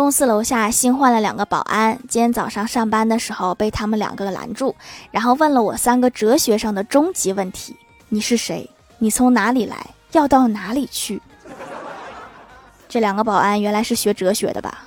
公司楼下新换了两个保安今天早上上班的时候被他们两个拦住然后问了我三个哲学上的终极问题你是谁？你从哪里来？要到哪里去？这两个保安原来是学哲学的吧？